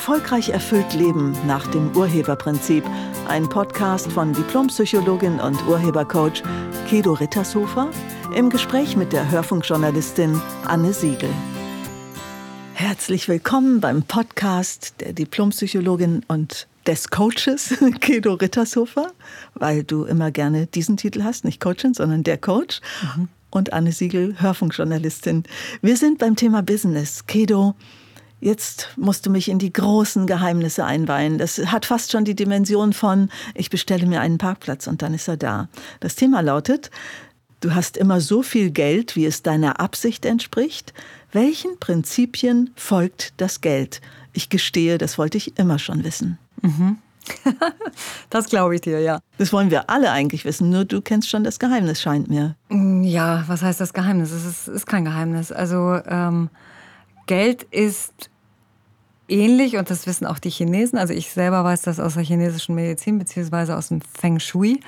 Erfolgreich erfüllt Leben nach dem Urheberprinzip. Ein Podcast von Diplompsychologin und Urhebercoach Kedo Rittershofer im Gespräch mit der Hörfunkjournalistin Anne Siegel. Herzlich willkommen beim Podcast der Diplompsychologin und des Coaches Kedo Rittershofer, weil du immer gerne diesen Titel hast, nicht Coachin, sondern der Coach. Mhm. Und Anne Siegel, Hörfunkjournalistin. Wir sind beim Thema Business. Kedo, Jetzt musst du mich in die großen Geheimnisse einweihen. Das hat fast schon die Dimension von, ich bestelle mir einen Parkplatz und dann ist er da. Das Thema lautet, du hast immer so viel Geld, wie es deiner Absicht entspricht. Welchen Prinzipien folgt das Geld? Ich gestehe, das wollte ich immer schon wissen. Mhm. das glaube ich dir, ja. Das wollen wir alle eigentlich wissen, nur du kennst schon das Geheimnis, scheint mir. Mm, ja, was heißt das Geheimnis? Es ist, ist kein Geheimnis. Also ähm, Geld ist ähnlich und das wissen auch die Chinesen. Also ich selber weiß das aus der chinesischen Medizin beziehungsweise aus dem Feng Shui,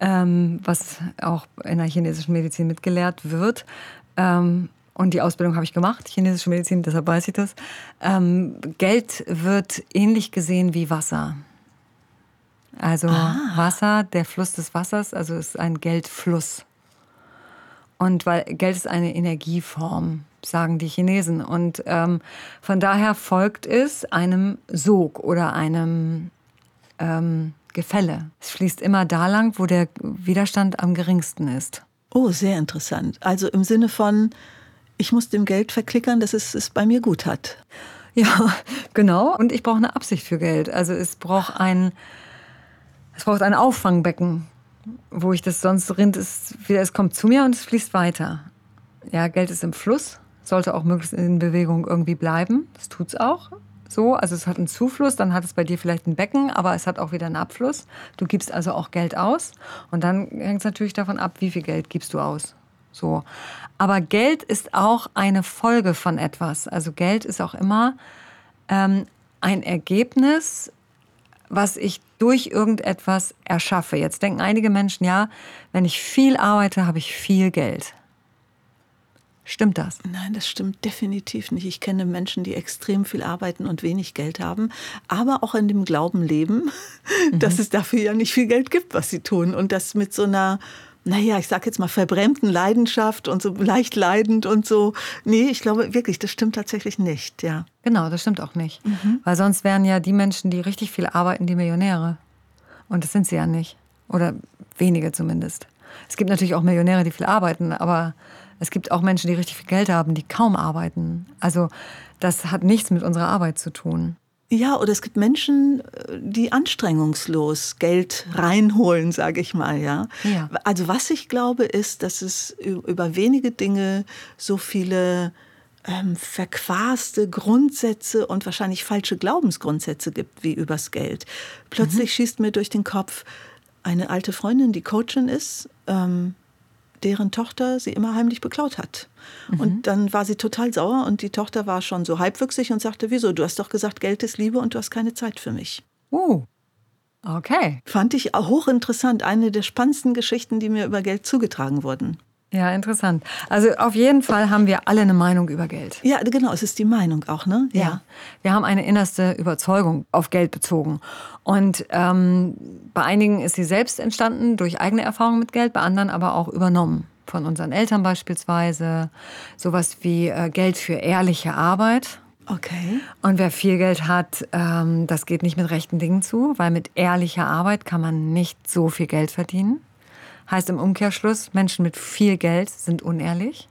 ähm, was auch in der chinesischen Medizin mitgelehrt wird. Ähm, und die Ausbildung habe ich gemacht, chinesische Medizin, deshalb weiß ich das. Ähm, Geld wird ähnlich gesehen wie Wasser. Also ah. Wasser, der Fluss des Wassers, also ist ein Geldfluss. Und weil Geld ist eine Energieform sagen die Chinesen. Und ähm, von daher folgt es einem Sog oder einem ähm, Gefälle. Es fließt immer da lang, wo der Widerstand am geringsten ist. Oh, sehr interessant. Also im Sinne von, ich muss dem Geld verklickern, dass es es bei mir gut hat. Ja, genau. Und ich brauche eine Absicht für Geld. Also es braucht ein, es braucht ein Auffangbecken, wo ich das sonst rinnt, es wieder, es kommt zu mir und es fließt weiter. Ja, Geld ist im Fluss sollte auch möglichst in Bewegung irgendwie bleiben. Das tut es auch. So, also es hat einen Zufluss, dann hat es bei dir vielleicht ein Becken, aber es hat auch wieder einen Abfluss. Du gibst also auch Geld aus und dann hängt es natürlich davon ab, wie viel Geld gibst du aus. So. Aber Geld ist auch eine Folge von etwas. Also Geld ist auch immer ähm, ein Ergebnis, was ich durch irgendetwas erschaffe. Jetzt denken einige Menschen, ja, wenn ich viel arbeite, habe ich viel Geld. Stimmt das? Nein, das stimmt definitiv nicht. Ich kenne Menschen, die extrem viel arbeiten und wenig Geld haben, aber auch in dem Glauben leben, mhm. dass es dafür ja nicht viel Geld gibt, was sie tun. Und das mit so einer naja, ich sag jetzt mal verbrämten Leidenschaft und so leicht leidend und so. Nee, ich glaube wirklich, das stimmt tatsächlich nicht, ja. Genau, das stimmt auch nicht. Mhm. Weil sonst wären ja die Menschen, die richtig viel arbeiten, die Millionäre. Und das sind sie ja nicht. Oder wenige zumindest. Es gibt natürlich auch Millionäre, die viel arbeiten, aber es gibt auch Menschen, die richtig viel Geld haben, die kaum arbeiten. Also das hat nichts mit unserer Arbeit zu tun. Ja, oder es gibt Menschen, die anstrengungslos Geld reinholen, sage ich mal, ja? ja. Also was ich glaube, ist, dass es über wenige Dinge so viele ähm, verquaste Grundsätze und wahrscheinlich falsche Glaubensgrundsätze gibt wie übers Geld. Plötzlich mhm. schießt mir durch den Kopf eine alte Freundin, die Coachin ist. Ähm, deren Tochter sie immer heimlich beklaut hat. Mhm. Und dann war sie total sauer und die Tochter war schon so halbwüchsig und sagte, wieso, du hast doch gesagt, Geld ist Liebe und du hast keine Zeit für mich. Oh. Okay. Fand ich hochinteressant. Eine der spannendsten Geschichten, die mir über Geld zugetragen wurden. Ja, interessant. Also auf jeden Fall haben wir alle eine Meinung über Geld. Ja, genau, es ist die Meinung auch, ne? Ja. ja. Wir haben eine innerste Überzeugung auf Geld bezogen. Und ähm, bei einigen ist sie selbst entstanden durch eigene Erfahrungen mit Geld, bei anderen aber auch übernommen. Von unseren Eltern beispielsweise. Sowas wie äh, Geld für ehrliche Arbeit. Okay. Und wer viel Geld hat, ähm, das geht nicht mit rechten Dingen zu, weil mit ehrlicher Arbeit kann man nicht so viel Geld verdienen. Heißt im Umkehrschluss, Menschen mit viel Geld sind unehrlich.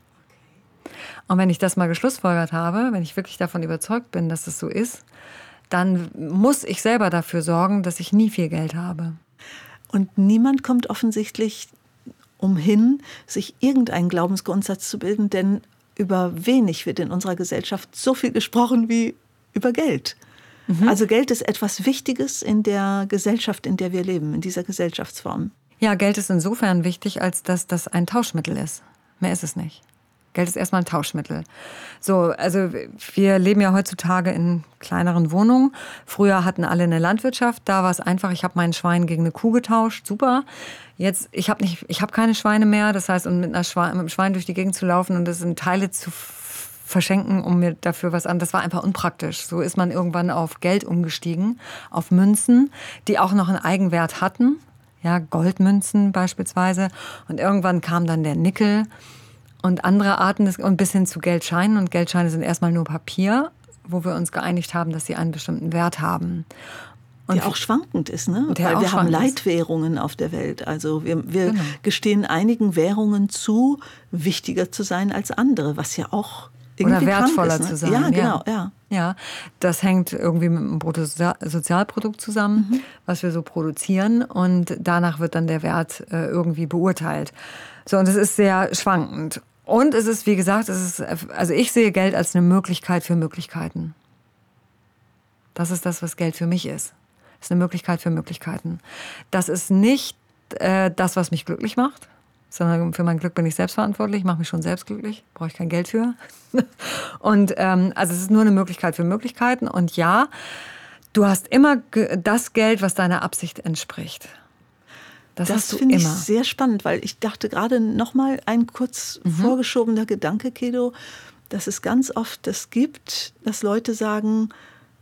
Und wenn ich das mal geschlussfolgert habe, wenn ich wirklich davon überzeugt bin, dass es so ist, dann muss ich selber dafür sorgen, dass ich nie viel Geld habe. Und niemand kommt offensichtlich umhin, sich irgendeinen Glaubensgrundsatz zu bilden, denn über wenig wird in unserer Gesellschaft so viel gesprochen wie über Geld. Mhm. Also Geld ist etwas Wichtiges in der Gesellschaft, in der wir leben, in dieser Gesellschaftsform. Ja, Geld ist insofern wichtig, als dass das ein Tauschmittel ist. Mehr ist es nicht. Geld ist erstmal ein Tauschmittel. So, also wir leben ja heutzutage in kleineren Wohnungen. Früher hatten alle eine Landwirtschaft, da war es einfach, ich habe meinen Schwein gegen eine Kuh getauscht, super. Jetzt, ich habe nicht, keine Schweine mehr, das heißt, und mit, einer Schwein, mit einem Schwein durch die Gegend zu laufen und das in Teile zu verschenken, um mir dafür was an. Das war einfach unpraktisch. So ist man irgendwann auf Geld umgestiegen, auf Münzen, die auch noch einen Eigenwert hatten. Ja, Goldmünzen beispielsweise. Und irgendwann kam dann der Nickel und andere Arten des, und bis hin zu Geldscheinen. Und Geldscheine sind erstmal nur Papier, wo wir uns geeinigt haben, dass sie einen bestimmten Wert haben. Und die auch schwankend ist, ne? Weil wir haben Leitwährungen auf der Welt. Also wir, wir genau. gestehen einigen Währungen zu, wichtiger zu sein als andere, was ja auch oder wertvoller ist, ne? zu sein. Ja, genau, ja. ja. Ja, das hängt irgendwie mit dem Bruttosozialprodukt zusammen, mhm. was wir so produzieren. Und danach wird dann der Wert äh, irgendwie beurteilt. So, und es ist sehr schwankend. Und es ist, wie gesagt, es ist, also ich sehe Geld als eine Möglichkeit für Möglichkeiten. Das ist das, was Geld für mich ist. Es ist eine Möglichkeit für Möglichkeiten. Das ist nicht äh, das, was mich glücklich macht sondern für mein Glück bin ich selbst verantwortlich, mache mich schon selbst glücklich, brauche ich kein Geld für. und ähm, also es ist nur eine Möglichkeit für Möglichkeiten. Und ja, du hast immer das Geld, was deiner Absicht entspricht. Das, das finde ich sehr spannend, weil ich dachte gerade noch mal ein kurz mhm. vorgeschobener Gedanke, Kedo, dass es ganz oft das gibt, dass Leute sagen,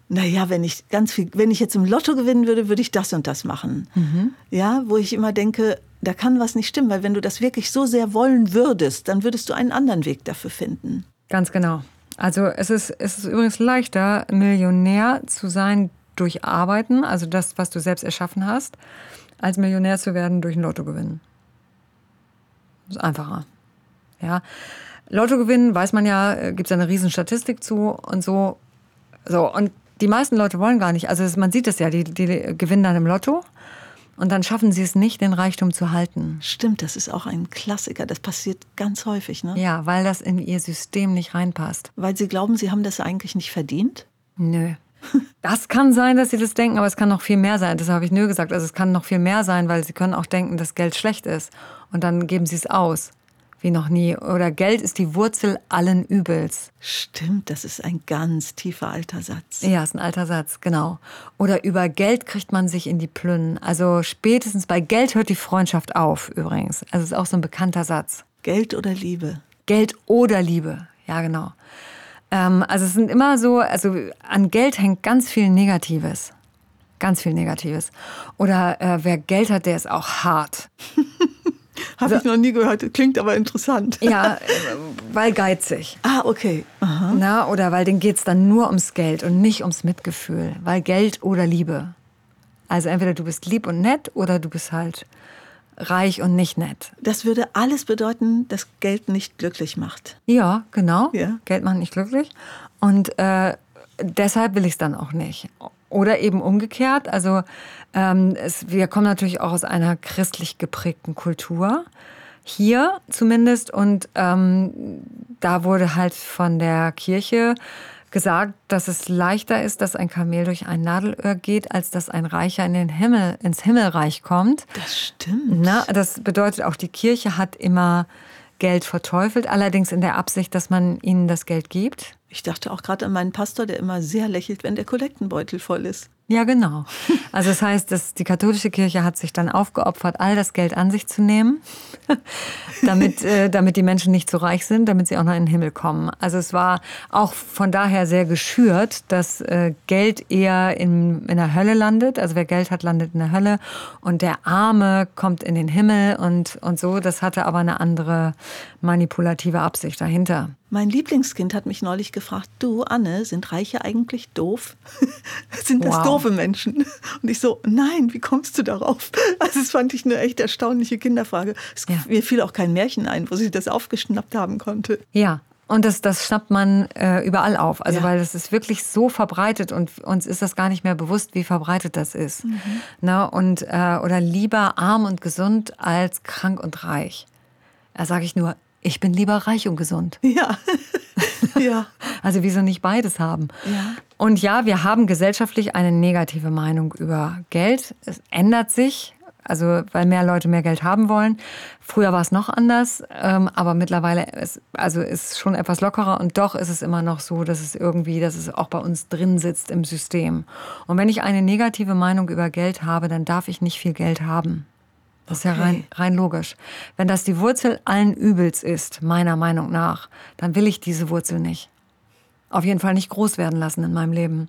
naja, wenn ich ganz viel, wenn ich jetzt im Lotto gewinnen würde, würde ich das und das machen. Mhm. Ja, wo ich immer denke, da kann was nicht stimmen, weil wenn du das wirklich so sehr wollen würdest, dann würdest du einen anderen Weg dafür finden. Ganz genau. Also es ist, es ist übrigens leichter, Millionär zu sein durch Arbeiten, also das, was du selbst erschaffen hast, als Millionär zu werden durch ein Lottogewinn. Das ist einfacher. Ja. Lottogewinn, weiß man ja, äh, gibt es eine riesen Statistik zu und so. So, und die meisten Leute wollen gar nicht. Also man sieht es ja, die, die gewinnen dann im Lotto und dann schaffen sie es nicht, den Reichtum zu halten. Stimmt, das ist auch ein Klassiker. Das passiert ganz häufig, ne? Ja, weil das in ihr System nicht reinpasst. Weil sie glauben, sie haben das eigentlich nicht verdient? Nö. Das kann sein, dass sie das denken, aber es kann noch viel mehr sein. Das habe ich nö gesagt. Also es kann noch viel mehr sein, weil sie können auch denken, dass Geld schlecht ist. Und dann geben sie es aus wie noch nie. Oder Geld ist die Wurzel allen Übels. Stimmt, das ist ein ganz tiefer alter Satz. Ja, ist ein alter Satz, genau. Oder über Geld kriegt man sich in die Plünnen. Also spätestens bei Geld hört die Freundschaft auf, übrigens. Also ist auch so ein bekannter Satz. Geld oder Liebe? Geld oder Liebe, ja, genau. Ähm, also es sind immer so, also an Geld hängt ganz viel Negatives. Ganz viel Negatives. Oder äh, wer Geld hat, der ist auch hart. Habe ich noch nie gehört, klingt aber interessant. Ja, weil geizig. Ah, okay. Aha. Na, oder weil denen geht es dann nur ums Geld und nicht ums Mitgefühl. Weil Geld oder Liebe. Also entweder du bist lieb und nett oder du bist halt reich und nicht nett. Das würde alles bedeuten, dass Geld nicht glücklich macht. Ja, genau. Ja. Geld macht nicht glücklich. Und äh, deshalb will ich es dann auch nicht. Oder eben umgekehrt. Also ähm, es, wir kommen natürlich auch aus einer christlich geprägten Kultur. Hier zumindest. Und ähm, da wurde halt von der Kirche gesagt, dass es leichter ist, dass ein Kamel durch ein Nadelöhr geht, als dass ein Reicher in den Himmel, ins Himmelreich kommt. Das stimmt. Na, das bedeutet auch, die Kirche hat immer Geld verteufelt, allerdings in der Absicht, dass man ihnen das Geld gibt. Ich dachte auch gerade an meinen Pastor, der immer sehr lächelt, wenn der Kollektenbeutel voll ist. Ja, genau. Also das heißt, dass die katholische Kirche hat sich dann aufgeopfert, all das Geld an sich zu nehmen, damit, äh, damit die Menschen nicht so reich sind, damit sie auch noch in den Himmel kommen. Also es war auch von daher sehr geschürt, dass äh, Geld eher in, in der Hölle landet. Also wer Geld hat, landet in der Hölle und der Arme kommt in den Himmel und, und so. Das hatte aber eine andere manipulative Absicht dahinter. Mein Lieblingskind hat mich neulich gefragt, du Anne, sind Reiche eigentlich doof? sind das wow. doofe Menschen? Und ich so, nein, wie kommst du darauf? Also das fand ich eine echt erstaunliche Kinderfrage. Es, ja. Mir fiel auch kein Märchen ein, wo sie das aufgeschnappt haben konnte. Ja, und das, das schnappt man äh, überall auf. Also, ja. weil das ist wirklich so verbreitet und uns ist das gar nicht mehr bewusst, wie verbreitet das ist. Mhm. Na, und, äh, oder lieber arm und gesund als krank und reich. Da sage ich nur, ich bin lieber reich und gesund. Ja. ja. Also wieso nicht beides haben? Ja. Und ja, wir haben gesellschaftlich eine negative Meinung über Geld. Es ändert sich, also weil mehr Leute mehr Geld haben wollen. Früher war es noch anders, ähm, aber mittlerweile ist also ist schon etwas lockerer und doch ist es immer noch so, dass es irgendwie, dass es auch bei uns drin sitzt im System. Und wenn ich eine negative Meinung über Geld habe, dann darf ich nicht viel Geld haben. Das ist ja rein, rein logisch. Wenn das die Wurzel allen Übels ist, meiner Meinung nach, dann will ich diese Wurzel nicht. auf jeden Fall nicht groß werden lassen in meinem Leben.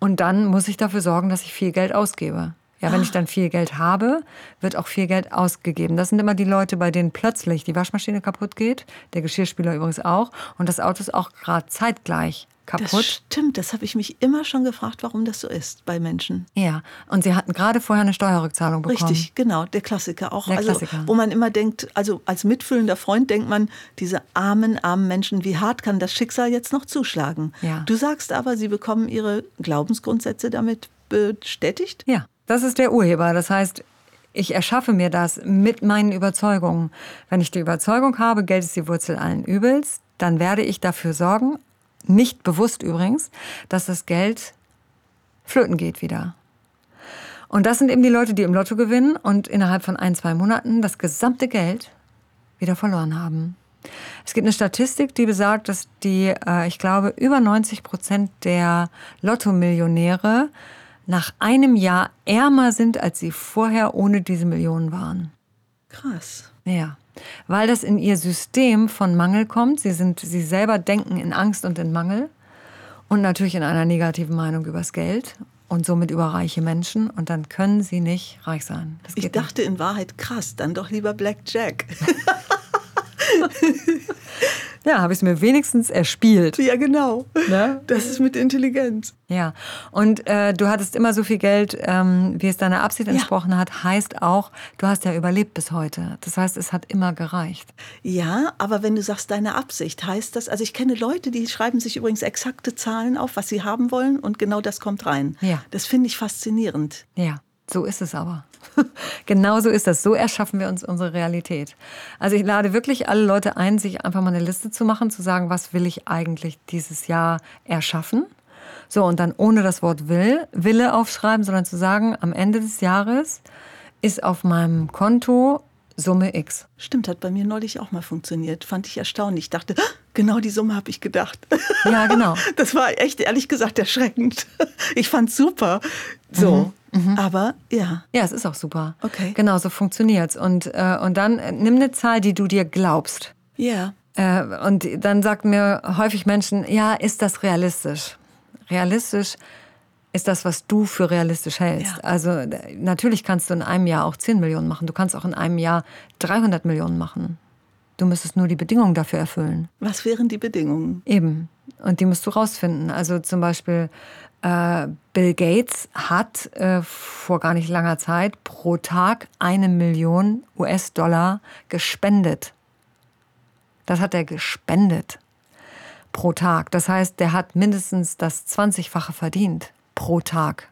Und dann muss ich dafür sorgen, dass ich viel Geld ausgebe. Ja, wenn ich dann viel Geld habe, wird auch viel Geld ausgegeben. Das sind immer die Leute, bei denen plötzlich die Waschmaschine kaputt geht, der Geschirrspüler übrigens auch, und das Auto ist auch gerade zeitgleich kaputt. Das stimmt, das habe ich mich immer schon gefragt, warum das so ist bei Menschen. Ja, und sie hatten gerade vorher eine Steuerrückzahlung bekommen. Richtig, genau, der Klassiker auch. Der also, Klassiker. Wo man immer denkt, also als mitfühlender Freund denkt man, diese armen, armen Menschen, wie hart kann das Schicksal jetzt noch zuschlagen? Ja. Du sagst aber, sie bekommen ihre Glaubensgrundsätze damit bestätigt? Ja, das ist der Urheber. Das heißt, ich erschaffe mir das mit meinen Überzeugungen. Wenn ich die Überzeugung habe, Geld ist die Wurzel allen Übels, dann werde ich dafür sorgen, nicht bewusst übrigens, dass das Geld flöten geht wieder. Und das sind eben die Leute, die im Lotto gewinnen und innerhalb von ein, zwei Monaten das gesamte Geld wieder verloren haben. Es gibt eine Statistik, die besagt, dass die, äh, ich glaube, über 90 Prozent der Lottomillionäre nach einem Jahr ärmer sind, als sie vorher ohne diese Millionen waren. Krass. Ja, weil das in ihr System von Mangel kommt. Sie, sind, sie selber denken in Angst und in Mangel und natürlich in einer negativen Meinung übers Geld und somit über reiche Menschen und dann können sie nicht reich sein. Ich dachte in Wahrheit, krass, dann doch lieber Blackjack. Ja, habe ich es mir wenigstens erspielt. ja, genau. Ne? Das ist mit Intelligenz. Ja, und äh, du hattest immer so viel Geld, ähm, wie es deiner Absicht entsprochen hat, heißt auch, du hast ja überlebt bis heute. Das heißt, es hat immer gereicht. Ja, aber wenn du sagst, deine Absicht, heißt das, also ich kenne Leute, die schreiben sich übrigens exakte Zahlen auf, was sie haben wollen und genau das kommt rein. Ja. Das finde ich faszinierend. Ja, so ist es aber. genau so ist das. So erschaffen wir uns unsere Realität. Also ich lade wirklich alle Leute ein, sich einfach mal eine Liste zu machen, zu sagen, was will ich eigentlich dieses Jahr erschaffen? So, und dann ohne das Wort will, Wille aufschreiben, sondern zu sagen, am Ende des Jahres ist auf meinem Konto Summe X. Stimmt, hat bei mir neulich auch mal funktioniert. Fand ich erstaunlich. Ich dachte, "Ah, genau die Summe habe ich gedacht. Ja, genau. Das war echt, ehrlich gesagt, erschreckend. Ich fand's super. So, aber ja. Ja, es ist auch super. Okay. Genau, so funktioniert's. Und, äh, und dann äh, nimm eine Zahl, die du dir glaubst. Ja. Äh, und dann sagten mir häufig Menschen, ja, ist das realistisch? Realistisch ist das, was du für realistisch hältst. Ja. Also natürlich kannst du in einem Jahr auch 10 Millionen machen. Du kannst auch in einem Jahr 300 Millionen machen. Du müsstest nur die Bedingungen dafür erfüllen. Was wären die Bedingungen? Eben. Und die musst du rausfinden. Also zum Beispiel Bill Gates hat äh, vor gar nicht langer Zeit pro Tag eine Million US-Dollar gespendet. Das hat er gespendet pro Tag. Das heißt, der hat mindestens das 20-fache verdient pro Tag.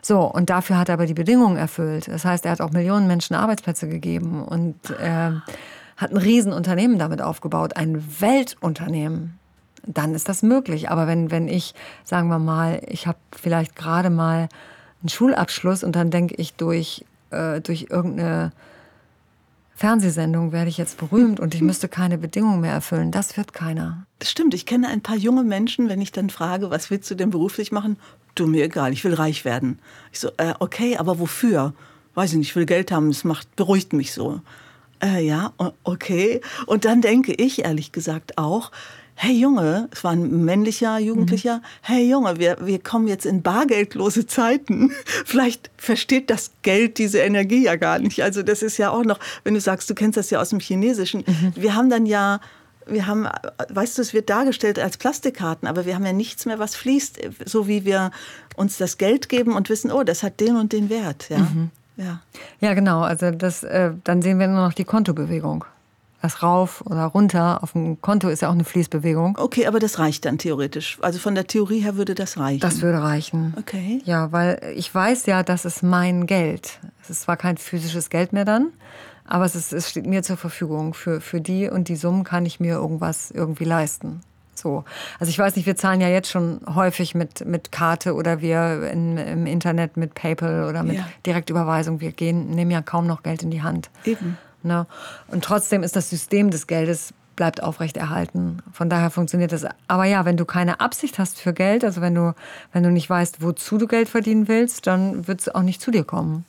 So, und dafür hat er aber die Bedingungen erfüllt. Das heißt, er hat auch Millionen Menschen Arbeitsplätze gegeben und äh, hat ein Riesenunternehmen damit aufgebaut, ein Weltunternehmen. Dann ist das möglich. Aber wenn, wenn ich, sagen wir mal, ich habe vielleicht gerade mal einen Schulabschluss und dann denke ich durch, äh, durch irgendeine Fernsehsendung werde ich jetzt berühmt und ich müsste keine Bedingungen mehr erfüllen. Das wird keiner. Das stimmt, ich kenne ein paar junge Menschen, wenn ich dann frage, was willst du denn beruflich machen? Du, mir egal, ich will reich werden. Ich so, äh, okay, aber wofür? Weiß ich nicht, ich will Geld haben, es macht, beruhigt mich so. Äh, ja, okay. Und dann denke ich ehrlich gesagt auch, hey Junge, es war ein männlicher Jugendlicher, hey Junge, wir, wir kommen jetzt in bargeldlose Zeiten. Vielleicht versteht das Geld diese Energie ja gar nicht. Also das ist ja auch noch, wenn du sagst, du kennst das ja aus dem Chinesischen, wir haben dann ja wir haben, weißt du, es wird dargestellt als Plastikkarten, aber wir haben ja nichts mehr, was fließt, so wie wir uns das Geld geben und wissen, oh, das hat den und den Wert. Ja, ja. Ja, genau. Also das, äh, dann sehen wir nur noch die Kontobewegung. Das rauf oder runter auf dem Konto ist ja auch eine Fließbewegung. Okay, aber das reicht dann theoretisch. Also von der Theorie her würde das reichen. Das würde reichen. Okay. Ja, weil ich weiß ja, das ist mein Geld. Es ist zwar kein physisches Geld mehr dann, aber es, ist, es steht mir zur Verfügung. Für, für die und die Summen kann ich mir irgendwas irgendwie leisten. So. Also ich weiß nicht, wir zahlen ja jetzt schon häufig mit, mit Karte oder wir in, im Internet mit PayPal oder mit Ja. Direktüberweisung. Wir gehen, nehmen ja kaum noch Geld in die Hand. Eben. Ne? Und trotzdem ist das System des Geldes bleibt aufrechterhalten. Von daher funktioniert das. Aber ja, wenn du keine Absicht hast für Geld, also wenn du, wenn du nicht weißt, wozu du Geld verdienen willst, dann wird es auch nicht zu dir kommen.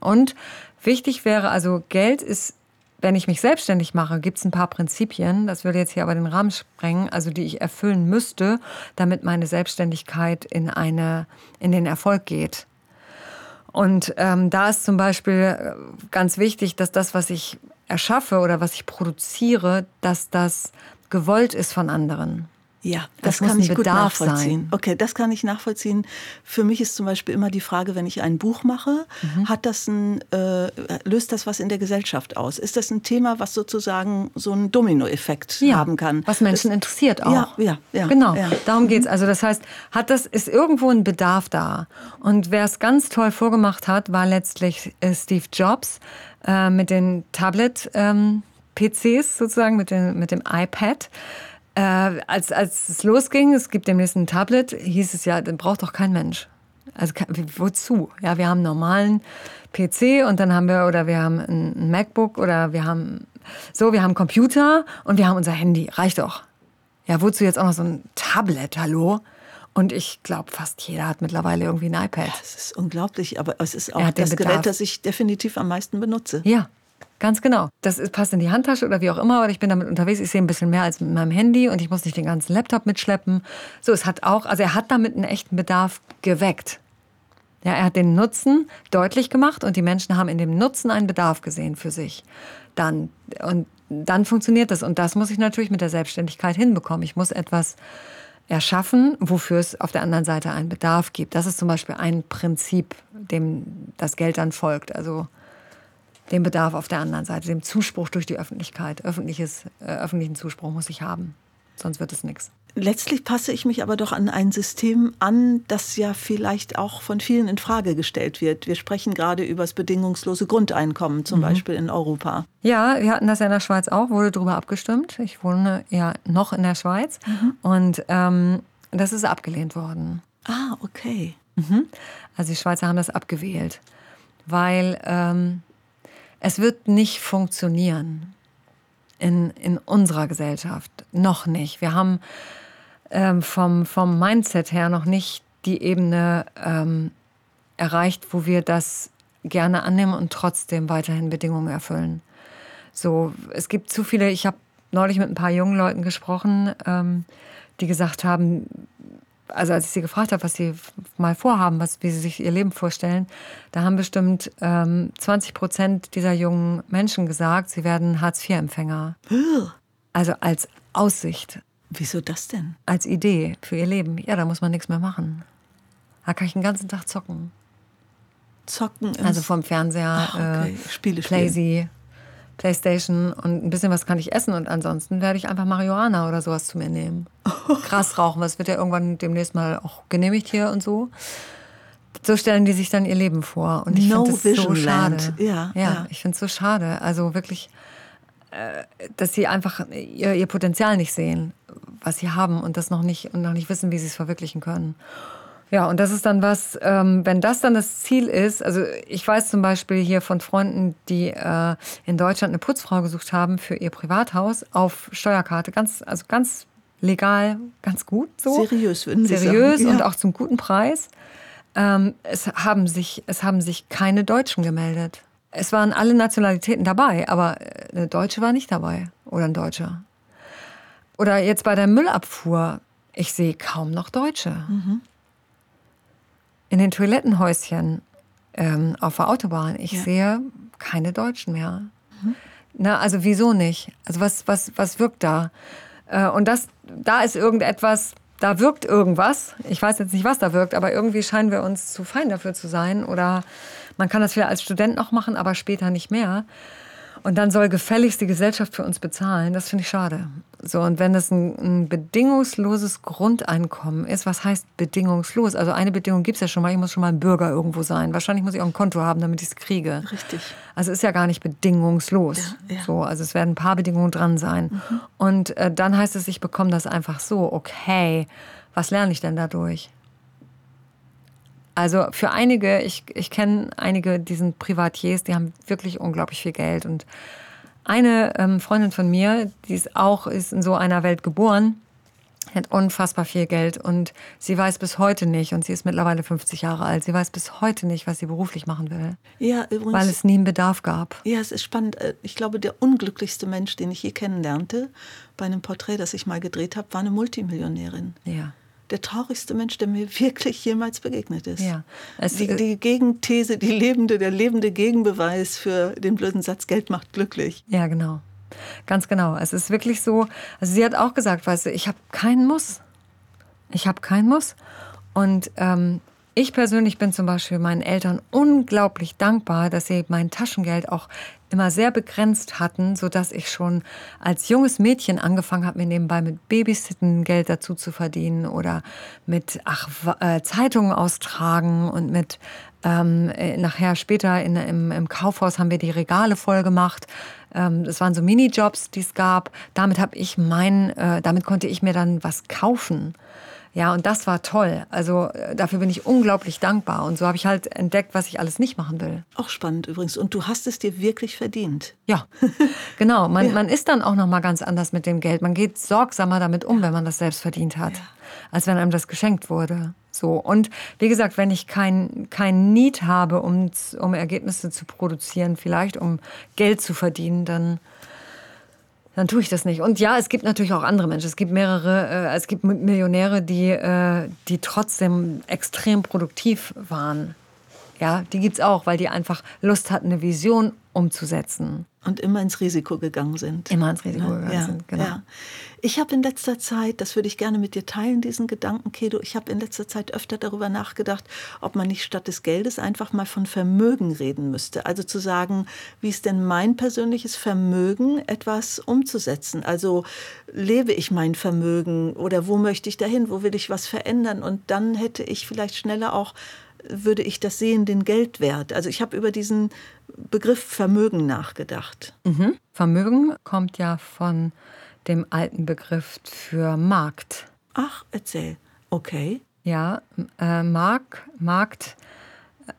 Und wichtig wäre, also Geld ist wenn ich mich selbstständig mache, gibt es ein paar Prinzipien, das würde jetzt hier aber den Rahmen sprengen, also die ich erfüllen müsste, damit meine Selbstständigkeit in, eine, in den Erfolg geht. Und ähm, da ist zum Beispiel äh, ganz wichtig, dass das, was ich erschaffe oder was ich produziere, dass das gewollt ist von anderen. Ja, das, das kann ich gut nachvollziehen. Sein. Okay, das kann ich nachvollziehen. Für mich ist zum Beispiel immer die Frage, wenn ich ein Buch mache, mhm. hat das ein, äh, löst das was in der Gesellschaft aus? Ist das ein Thema, was sozusagen so einen Dominoeffekt ja, haben kann? Was Menschen das, interessiert auch. Ja, ja, ja Genau, ja. darum geht's. Also das heißt, hat das, ist irgendwo ein Bedarf da. Und wer es ganz toll vorgemacht hat, war letztlich äh, Steve Jobs äh, mit den Tablet-PCs ähm, sozusagen, mit, den, mit dem iPad. Äh, als, als es losging, es gibt demnächst ein Tablet, hieß es ja, dann braucht doch kein Mensch. Also wozu? Ja, wir haben einen normalen PC und dann haben wir, oder wir haben ein MacBook oder wir haben so, wir haben Computer und wir haben unser Handy. Reicht doch. Ja, wozu jetzt auch noch so ein Tablet, hallo? Und ich glaube, fast jeder hat mittlerweile irgendwie ein iPad. Ja, das ist unglaublich, aber es ist auch das Gerät, das ich definitiv am meisten benutze. Ja, Ganz genau. Das passt in die Handtasche oder wie auch immer, aber ich bin damit unterwegs. Ich sehe ein bisschen mehr als mit meinem Handy und ich muss nicht den ganzen Laptop mitschleppen. So, es hat auch, also er hat damit einen echten Bedarf geweckt. Ja, er hat den Nutzen deutlich gemacht und die Menschen haben in dem Nutzen einen Bedarf gesehen für sich. Dann, und dann funktioniert das. Und das muss ich natürlich mit der Selbstständigkeit hinbekommen. Ich muss etwas erschaffen, wofür es auf der anderen Seite einen Bedarf gibt. Das ist zum Beispiel ein Prinzip, dem das Geld dann folgt. Also dem Bedarf auf der anderen Seite, dem Zuspruch durch die Öffentlichkeit. Öffentliches, äh, öffentlichen Zuspruch muss ich haben, sonst wird es nichts. Letztlich passe ich mich aber doch an ein System an, das ja vielleicht auch von vielen in Frage gestellt wird. Wir sprechen gerade über das bedingungslose Grundeinkommen, zum mhm. Beispiel in Europa. Ja, wir hatten das ja in der Schweiz auch, wurde darüber abgestimmt. Ich wohne ja noch in der Schweiz mhm. und ähm, das ist abgelehnt worden. Ah, okay. Mhm. Also die Schweizer haben das abgewählt, weil ähm, es wird nicht funktionieren in, in unserer Gesellschaft. Noch nicht. Wir haben ähm, vom, vom Mindset her noch nicht die Ebene ähm, erreicht, wo wir das gerne annehmen und trotzdem weiterhin Bedingungen erfüllen. So, es gibt zu viele, ich habe neulich mit ein paar jungen Leuten gesprochen, ähm, die gesagt haben, also als ich sie gefragt habe, was sie mal vorhaben, was, wie sie sich ihr Leben vorstellen, da haben bestimmt ähm, 20 Prozent dieser jungen Menschen gesagt, sie werden Hartz-IV-Empfänger. Also als Aussicht. Wieso das denn? Als Idee für ihr Leben. Ja, da muss man nichts mehr machen. Da kann ich den ganzen Tag zocken. Zocken? Also vom Fernseher, Ach, okay. äh, Spiele Playsee, Playstation und ein bisschen was kann ich essen und ansonsten werde ich einfach Marihuana oder sowas zu mir nehmen. Krass rauchen, was wird ja irgendwann demnächst mal auch genehmigt hier und so. So stellen die sich dann ihr Leben vor und ich no finde das so schade. Ja, ja, ja. ich finde es so schade. Also wirklich, äh, dass sie einfach ihr, ihr Potenzial nicht sehen, was sie haben und das noch nicht und noch nicht wissen, wie sie es verwirklichen können. Ja, und das ist dann was, ähm, wenn das dann das Ziel ist, also ich weiß zum Beispiel hier von Freunden, die äh, in Deutschland eine Putzfrau gesucht haben für ihr Privathaus auf Steuerkarte, ganz, also ganz legal, ganz gut so. Seriös, würden Sie Seriös sagen. und auch zum guten Preis. Ähm, es, haben sich, es haben sich keine Deutschen gemeldet. Es waren alle Nationalitäten dabei, aber äh, eine Deutsche war nicht dabei oder ein Deutscher. Oder jetzt bei der Müllabfuhr, ich sehe kaum noch Deutsche. Mhm in den Toilettenhäuschen ähm, auf der Autobahn, ich ja. sehe keine Deutschen mehr. Mhm. Na, also wieso nicht? Also was, was, was wirkt da? Äh, und das, da ist irgendetwas, da wirkt irgendwas. Ich weiß jetzt nicht, was da wirkt, aber irgendwie scheinen wir uns zu fein dafür zu sein. Oder man kann das vielleicht als Student noch machen, aber später nicht mehr. Und dann soll gefälligst die Gesellschaft für uns bezahlen. Das finde ich schade. So, und wenn das ein, ein, bedingungsloses Grundeinkommen ist, was heißt bedingungslos? Also eine Bedingung gibt es ja schon mal, ich muss schon mal ein Bürger irgendwo sein. Wahrscheinlich muss ich auch ein Konto haben, damit ich es kriege. Richtig. Also ist ja gar nicht bedingungslos. Ja, ja. So, also es werden ein paar Bedingungen dran sein. Mhm. Und äh, dann heißt es, ich bekomme das einfach so. Okay, was lerne ich denn dadurch? Also für einige, ich, ich kenne einige diesen Privatiers, die haben wirklich unglaublich viel Geld. Und eine ähm, Freundin von mir, die ist auch ist in so einer Welt geboren, hat unfassbar viel Geld und sie weiß bis heute nicht, und sie ist mittlerweile 50 Jahre alt, sie weiß bis heute nicht, was sie beruflich machen will. Ja, übrigens. Weil es nie einen Bedarf gab. Ja, es ist spannend. Äh, ich glaube, der unglücklichste Mensch, den ich je kennenlernte, bei einem Porträt, das ich mal gedreht habe, war eine Multimillionärin. Ja. Der traurigste Mensch, der mir wirklich jemals begegnet ist. Ja. Es, die, die Gegenthese, die lebende, der lebende Gegenbeweis für den blöden Satz, Geld macht glücklich. Ja, genau. Ganz genau. Es ist wirklich so, also sie hat auch gesagt, weißt du, ich habe keinen Muss. Ich habe keinen Muss. Und ähm, ich persönlich bin zum Beispiel meinen Eltern unglaublich dankbar, dass sie mein Taschengeld auch immer sehr begrenzt hatten, sodass ich schon als junges Mädchen angefangen habe, mir nebenbei mit Babysitten Geld dazu zu verdienen oder mit ach, äh, Zeitungen austragen und mit ähm, äh, nachher später in, im, im Kaufhaus haben wir die Regale voll gemacht. Ähm, das waren so Minijobs, die es gab. Damit habe ich mein, äh, damit konnte ich mir dann was kaufen. Ja, und das war toll. Also äh, dafür bin ich unglaublich dankbar. Und so habe ich halt entdeckt, was ich alles nicht machen will. Auch spannend übrigens. Und du hast es dir wirklich verdient. Ja, genau. Man, ja. man ist dann auch noch mal ganz anders mit dem Geld. Man geht sorgsamer damit um, wenn man das selbst verdient hat, ja. als wenn einem das geschenkt wurde. So. Und wie gesagt, wenn ich kein, kein Need habe, um, um Ergebnisse zu produzieren, vielleicht um Geld zu verdienen, dann dann tue ich das nicht. Und ja, es gibt natürlich auch andere Menschen. Es gibt mehrere, äh, es gibt Millionäre, die, äh, die trotzdem extrem produktiv waren. Ja, die gibt es auch, weil die einfach Lust hatten, eine Vision umzusetzen. Und immer ins Risiko gegangen sind. Immer ins Risiko gegangen ja, sind, genau. Ja. Ich habe in letzter Zeit, das würde ich gerne mit dir teilen, diesen Gedanken, Kedo, ich habe in letzter Zeit öfter darüber nachgedacht, ob man nicht statt des Geldes einfach mal von Vermögen reden müsste. Also zu sagen, wie ist denn mein persönliches Vermögen, etwas umzusetzen? Also lebe ich mein Vermögen oder wo möchte ich dahin, wo will ich was verändern? Und dann hätte ich vielleicht schneller auch würde ich das sehen, den Geldwert. Also ich habe über diesen Begriff Vermögen nachgedacht. Mhm. Vermögen kommt ja von dem alten Begriff für Markt. Ach, erzähl. Okay. Ja, äh, Mark, Markt,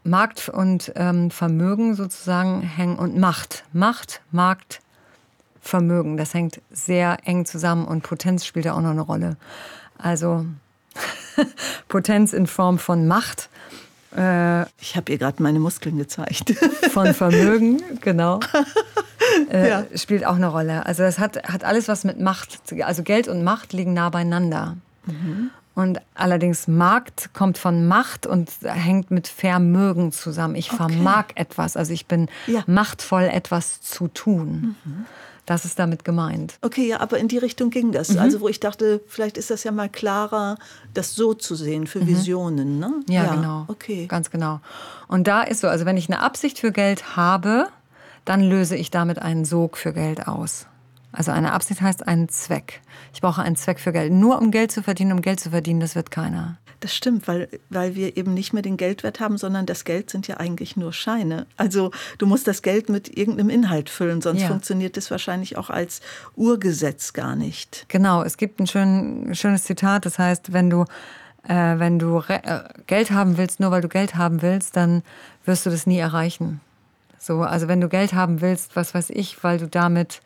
Markt und ähm, Vermögen sozusagen hängen und Macht. Macht, Markt, Vermögen. Das hängt sehr eng zusammen und Potenz spielt da auch noch eine Rolle. Also Potenz in Form von Macht äh, ich habe ihr gerade meine Muskeln gezeigt. Von Vermögen, genau. Äh, ja. Spielt auch eine Rolle. Also das hat, hat alles was mit Macht, also Geld und Macht liegen nah beieinander. Mhm. Und allerdings Markt kommt von Macht und hängt mit Vermögen zusammen. Ich okay. vermag etwas, also ich bin ja. machtvoll, etwas zu tun. Mhm. Das ist damit gemeint. Okay, ja, aber in die Richtung ging das. Mhm. Also wo ich dachte, vielleicht ist das ja mal klarer, das so zu sehen für mhm. Visionen. Ne? Ja, ja, genau. Okay. Ganz genau. Und da ist so, also wenn ich eine Absicht für Geld habe, dann löse ich damit einen Sog für Geld aus. Also eine Absicht heißt einen Zweck. Ich brauche einen Zweck für Geld. Nur um Geld zu verdienen, um Geld zu verdienen, das wird keiner. Das stimmt, weil, weil wir eben nicht mehr den Geldwert haben, sondern das Geld sind ja eigentlich nur Scheine. Also du musst das Geld mit irgendeinem Inhalt füllen, sonst ja. funktioniert es wahrscheinlich auch als Urgesetz gar nicht. Genau, es gibt ein schön, schönes Zitat, das heißt, wenn du, äh, wenn du äh, Geld haben willst, nur weil du Geld haben willst, dann wirst du das nie erreichen. So, also wenn du Geld haben willst, was weiß ich, weil du damit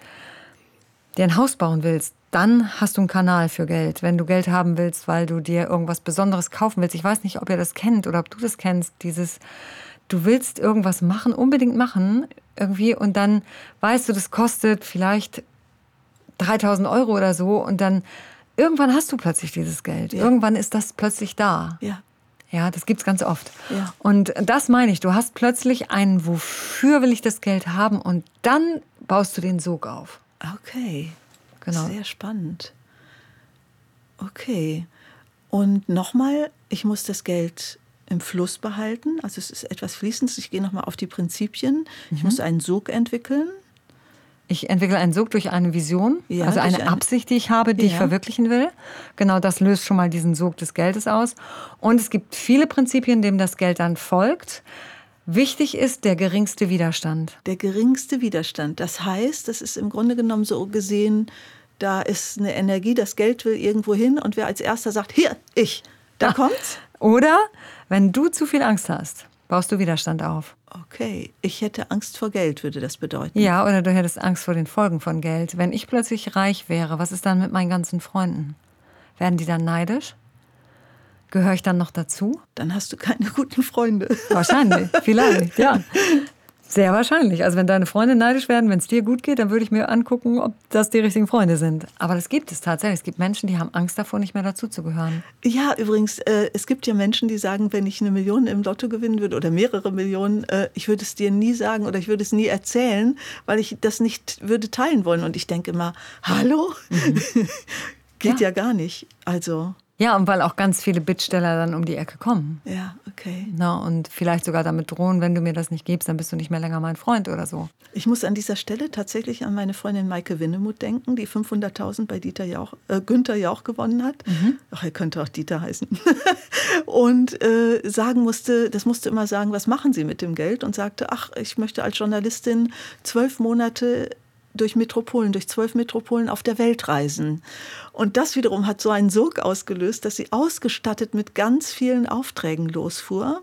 dir ein Haus bauen willst, dann hast du einen Kanal für Geld. Wenn du Geld haben willst, weil du dir irgendwas Besonderes kaufen willst. Ich weiß nicht, ob ihr das kennt oder ob du das kennst, dieses, du willst irgendwas machen, unbedingt machen, irgendwie, und dann weißt du, das kostet vielleicht 3000 Euro oder so, und dann irgendwann hast du plötzlich dieses Geld. Ja. Irgendwann ist das plötzlich da. Ja. Ja, das gibt es ganz oft. Ja. Und das meine ich, du hast plötzlich einen, wofür will ich das Geld haben, und dann baust du den Sog auf. Okay. Genau. Sehr spannend. Okay. Und nochmal, ich muss das Geld im Fluss behalten. Also es ist etwas Fließendes. Ich gehe nochmal auf die Prinzipien. Mhm. Ich muss einen Sog entwickeln. Ich entwickle einen Sog durch eine Vision, ja, also eine, eine Absicht, die ich habe, die ja. ich verwirklichen will. Genau das löst schon mal diesen Sog des Geldes aus. Und es gibt viele Prinzipien, dem das Geld dann folgt. Wichtig ist der geringste Widerstand. Der geringste Widerstand. Das heißt, das ist im Grunde genommen so gesehen, da ist eine Energie, das Geld will irgendwo hin und wer als erster sagt, hier, ich, da Ach. kommt's. Oder wenn du zu viel Angst hast, baust du Widerstand auf. Okay, ich hätte Angst vor Geld, würde das bedeuten. Ja, oder du hättest Angst vor den Folgen von Geld. Wenn ich plötzlich reich wäre, was ist dann mit meinen ganzen Freunden? Werden die dann neidisch? Gehöre ich dann noch dazu? Dann hast du keine guten Freunde. Wahrscheinlich, vielleicht, ja. Sehr wahrscheinlich. Also wenn deine Freunde neidisch werden, wenn es dir gut geht, dann würde ich mir angucken, ob das die richtigen Freunde sind. Aber das gibt es tatsächlich. Es gibt Menschen, die haben Angst davor, nicht mehr dazuzugehören. Ja, übrigens, äh, es gibt ja Menschen, die sagen, wenn ich eine Million im Lotto gewinnen würde oder mehrere Millionen, äh, ich würde es dir nie sagen oder ich würde es nie erzählen, weil ich das nicht würde teilen wollen. Und ich denke immer, hallo? Mhm. Geht ja. ja gar nicht. Also. Ja, und weil auch ganz viele Bittsteller dann um die Ecke kommen. Ja, okay. Na, und vielleicht sogar damit drohen, wenn du mir das nicht gibst, dann bist du nicht mehr länger mein Freund oder so. Ich muss an dieser Stelle tatsächlich an meine Freundin Maike Winnemuth denken, die 500.000 bei Dieter Jauch, äh, Günther Jauch gewonnen hat. Mhm. Ach, er könnte auch Dieter heißen. und äh, sagen musste, das musste immer sagen, was machen Sie mit dem Geld? Und sagte, ach, ich möchte als Journalistin zwölf Monate durch Metropolen, durch zwölf Metropolen auf der Welt reisen. Und das wiederum hat so einen Sog ausgelöst, dass sie ausgestattet mit ganz vielen Aufträgen losfuhr.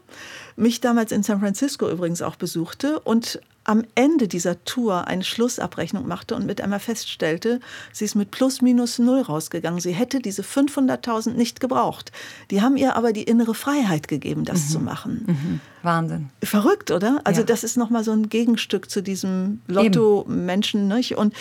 Mich damals in San Francisco übrigens auch besuchte und am Ende dieser Tour eine Schlussabrechnung machte und mit einmal feststellte, sie ist mit plus minus null rausgegangen. Sie hätte diese 500.000 nicht gebraucht. Die haben ihr aber die innere Freiheit gegeben, das mhm. zu machen. Mhm. Wahnsinn. Verrückt, oder? Also ja. das ist nochmal so ein Gegenstück zu diesem Lotto-Menschen.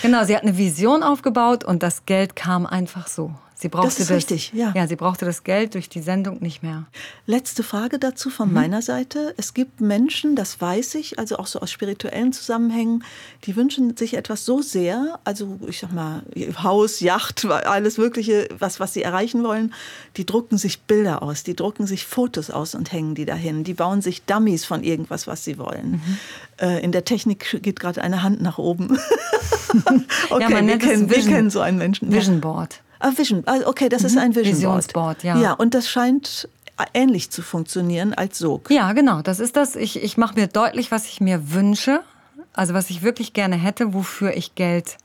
genau, sie hat eine Vision aufgebaut und das Geld kam einfach so. Sie brauchte das ist das, richtig, ja. Ja, sie brauchte das Geld durch die Sendung nicht mehr. Letzte Frage dazu von mhm. meiner Seite. Es gibt Menschen, das weiß ich, also auch so aus spirituellen Zusammenhängen, die wünschen sich etwas so sehr, also ich sag mal, Haus, Yacht, alles Mögliche, was, was sie erreichen wollen, die drucken sich Bilder aus, die drucken sich Fotos aus und hängen die dahin. Die bauen sich Dummies von irgendwas, was sie wollen. Mhm. Äh, in der Technik geht gerade eine Hand nach oben. okay, ja, man wir, kennen, wir kennen so einen Menschen. Vision Board. Ah, Vision, ah, okay, das mhm. ist ein Vision Visionsboard, ja. Ja, und das scheint ähnlich zu funktionieren als Sog. Ja, genau, das ist das. Ich, ich mache mir deutlich, was ich mir wünsche, also was ich wirklich gerne hätte, wofür ich Geld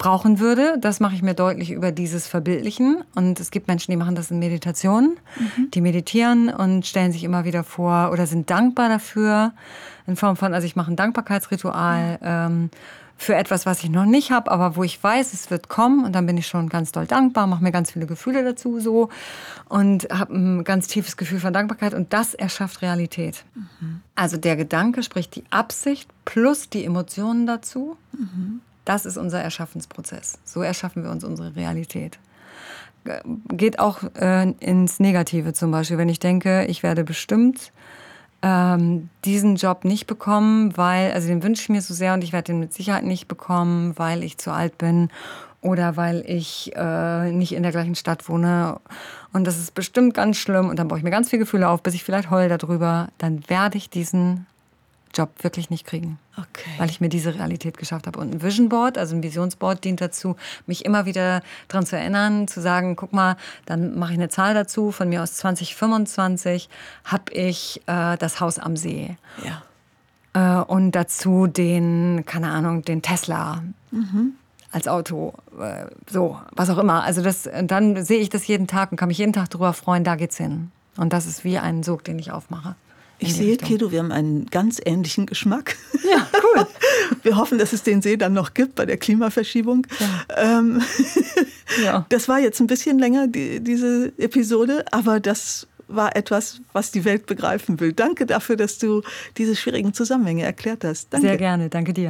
brauchen würde. Das mache ich mir deutlich über dieses Verbildlichen. Und es gibt Menschen, die machen das in Meditationen. Mhm. Die meditieren und stellen sich immer wieder vor oder sind dankbar dafür. In Form von, also ich mache ein Dankbarkeitsritual. Ja. Ähm, für etwas, was ich noch nicht habe, aber wo ich weiß, es wird kommen und dann bin ich schon ganz doll dankbar, mache mir ganz viele Gefühle dazu so und habe ein ganz tiefes Gefühl von Dankbarkeit und das erschafft Realität. Mhm. Also der Gedanke, sprich die Absicht plus die Emotionen dazu, mhm. das ist unser Erschaffensprozess. So erschaffen wir uns unsere Realität geht auch äh, ins Negative zum Beispiel. Wenn ich denke, ich werde bestimmt ähm, diesen Job nicht bekommen, weil, also den wünsche ich mir so sehr und ich werde den mit Sicherheit nicht bekommen, weil ich zu alt bin oder weil ich äh, nicht in der gleichen Stadt wohne. Und das ist bestimmt ganz schlimm und dann baue ich mir ganz viele Gefühle auf, bis ich vielleicht heul darüber. Dann werde ich diesen Job wirklich nicht kriegen. Okay. Weil ich mir diese Realität geschafft habe. Und ein Vision Board, also ein Visionsboard, dient dazu, mich immer wieder daran zu erinnern, zu sagen, guck mal, dann mache ich eine Zahl dazu. Von mir aus 2025 habe ich äh, das Haus am See. Ja. Äh, und dazu den, keine Ahnung, den Tesla. Mhm. Als Auto, äh, so, was auch immer. Also das, dann sehe ich das jeden Tag und kann mich jeden Tag darüber freuen, da geht's hin. Und das ist wie ein Sog, den ich aufmache. Ich sehe, Richtung. Kedo, wir haben einen ganz ähnlichen Geschmack. Ja, cool. Wir hoffen, dass es den See dann noch gibt bei der Klimaverschiebung. Ja. Ähm, ja. Das war jetzt ein bisschen länger, die, diese Episode, aber das war etwas, was die Welt begreifen will. Danke dafür, dass du diese schwierigen Zusammenhänge erklärt hast. Danke. Sehr gerne, danke dir.